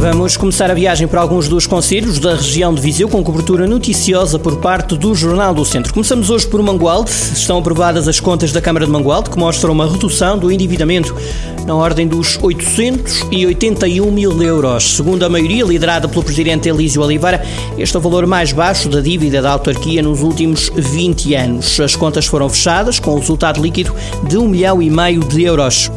Vamos começar a viagem para alguns dos conselhos da região de Viseu com cobertura noticiosa por parte do Jornal do Centro. Começamos hoje por Mangualde. Estão aprovadas as contas da Câmara de Mangualde que mostram uma redução do endividamento na ordem dos 881 mil euros. Segundo a maioria, liderada pelo Presidente Elísio Oliveira, este é o valor mais baixo da dívida da autarquia nos últimos 20 anos. As contas foram fechadas com o resultado líquido de 1 milhão e meio de euros.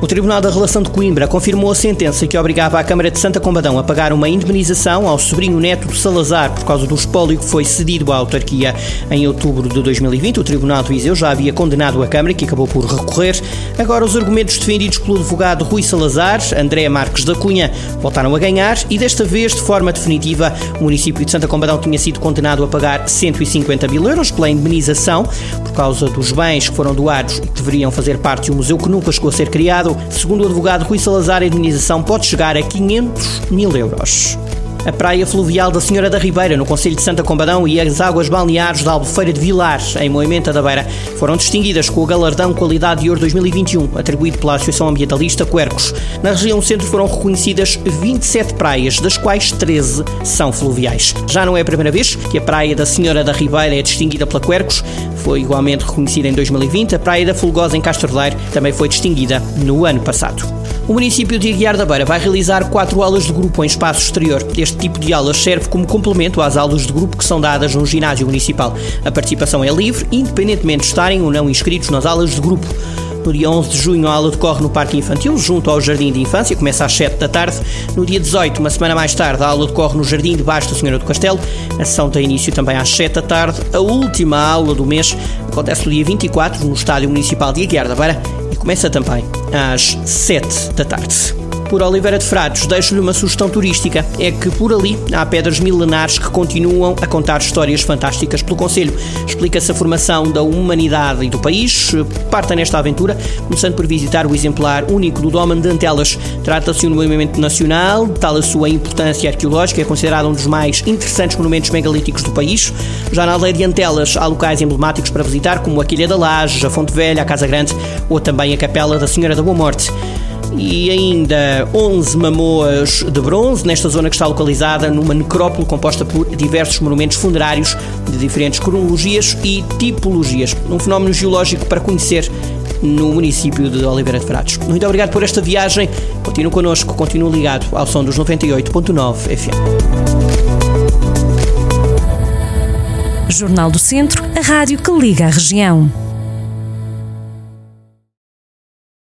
O Tribunal da Relação de Coimbra confirmou a sentença que obrigava a Câmara de Santa Combadão a pagar uma indemnização ao sobrinho neto de Salazar por causa do espólio que foi cedido à autarquia em outubro de 2020. O Tribunal de Viseu já havia condenado a Câmara, que acabou por recorrer. Agora, os argumentos defendidos pelo advogado Rui Salazar, André Marques da Cunha, voltaram a ganhar e desta vez, de forma definitiva, o município de Santa Combadão tinha sido condenado a pagar 150 mil euros pela indemnização por causa dos bens que foram doados e que deveriam fazer parte de um museu que nunca chegou a ser criado Segundo o advogado Rui Salazar, a indenização pode chegar a 500 mil euros. A praia fluvial da Senhora da Ribeira, no Conselho de Santa Combadão, e as águas balneares da Albufeira de Vilar, em Moimenta da Beira, foram distinguidas com o galardão Qualidade de Ouro 2021, atribuído pela Associação Ambientalista Quercos. Na região centro foram reconhecidas 27 praias, das quais 13 são fluviais. Já não é a primeira vez que a praia da Senhora da Ribeira é distinguida pela Quercos, foi igualmente reconhecida em 2020. A praia da Fulgosa, em Castordeiro, também foi distinguida no ano passado. O município de Aguiar da Beira vai realizar quatro aulas de grupo em espaço exterior. Este tipo de aulas serve como complemento às aulas de grupo que são dadas no ginásio municipal. A participação é livre, independentemente de estarem ou não inscritos nas aulas de grupo. No dia 11 de junho, a aula decorre no Parque Infantil, junto ao Jardim de Infância, começa às 7 da tarde. No dia 18, uma semana mais tarde, a aula decorre no Jardim debaixo da Senhora do Castelo. A sessão tem início também às 7 da tarde. A última aula do mês acontece no dia 24, no Estádio Municipal de Aguiar da Beira, e começa também às 7 da tarde por Oliveira de Frades, deixo-lhe uma sugestão turística. É que por ali há pedras milenares que continuam a contar histórias fantásticas pelo Conselho. Explica-se a formação da humanidade e do país. Parta nesta aventura, começando por visitar o exemplar único do Dómen de Antelas. Trata-se de um movimento nacional, tal a sua importância arqueológica, é considerado um dos mais interessantes monumentos megalíticos do país. Já na aldeia de Antelas há locais emblemáticos para visitar, como a Quilha da Laje, a Fonte Velha, a Casa Grande ou também a Capela da Senhora da Boa Morte e ainda 11 mamoas de bronze, nesta zona que está localizada numa necrópole composta por diversos monumentos funerários de diferentes cronologias e tipologias. Um fenómeno geológico para conhecer no município de Oliveira de Frades. Muito obrigado por esta viagem. Continue connosco, continue ligado ao som dos 98.9 FM. Jornal do Centro, a rádio que liga a região.